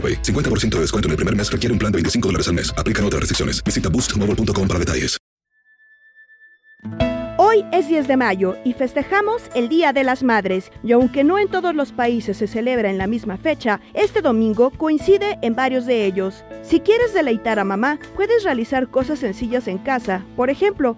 AroPay. 50% de descuento en el primer mes requiere un plan de 25 dólares al mes. Aplican otras restricciones. Visita boostmobile.com para detalles. Hoy es 10 de mayo y festejamos el Día de las Madres. Y aunque no en todos los países se celebra en la misma fecha, este domingo coincide en varios de ellos. Si quieres deleitar a mamá, puedes realizar cosas sencillas en casa. Por ejemplo,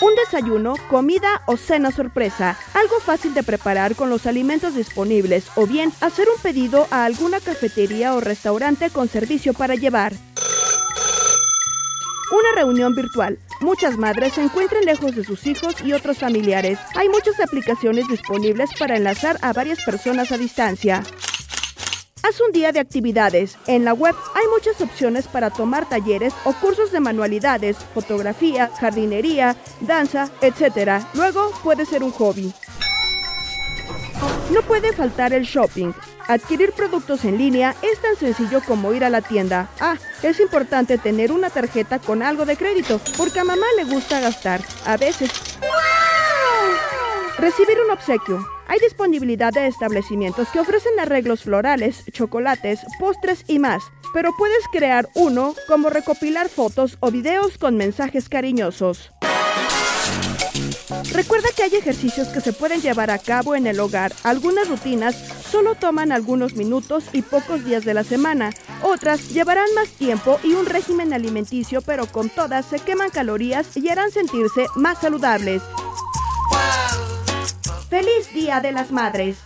Un desayuno, comida o cena sorpresa, algo fácil de preparar con los alimentos disponibles o bien hacer un pedido a alguna cafetería o restaurante con servicio para llevar. Una reunión virtual. Muchas madres se encuentran lejos de sus hijos y otros familiares. Hay muchas aplicaciones disponibles para enlazar a varias personas a distancia. Haz un día de actividades. En la web hay muchas opciones para tomar talleres o cursos de manualidades, fotografía, jardinería, danza, etc. Luego puede ser un hobby. No puede faltar el shopping. Adquirir productos en línea es tan sencillo como ir a la tienda. Ah, es importante tener una tarjeta con algo de crédito, porque a mamá le gusta gastar. A veces. Recibir un obsequio. Hay disponibilidad de establecimientos que ofrecen arreglos florales, chocolates, postres y más, pero puedes crear uno como recopilar fotos o videos con mensajes cariñosos. Recuerda que hay ejercicios que se pueden llevar a cabo en el hogar. Algunas rutinas solo toman algunos minutos y pocos días de la semana. Otras llevarán más tiempo y un régimen alimenticio, pero con todas se queman calorías y harán sentirse más saludables. ¡Feliz Día de las Madres!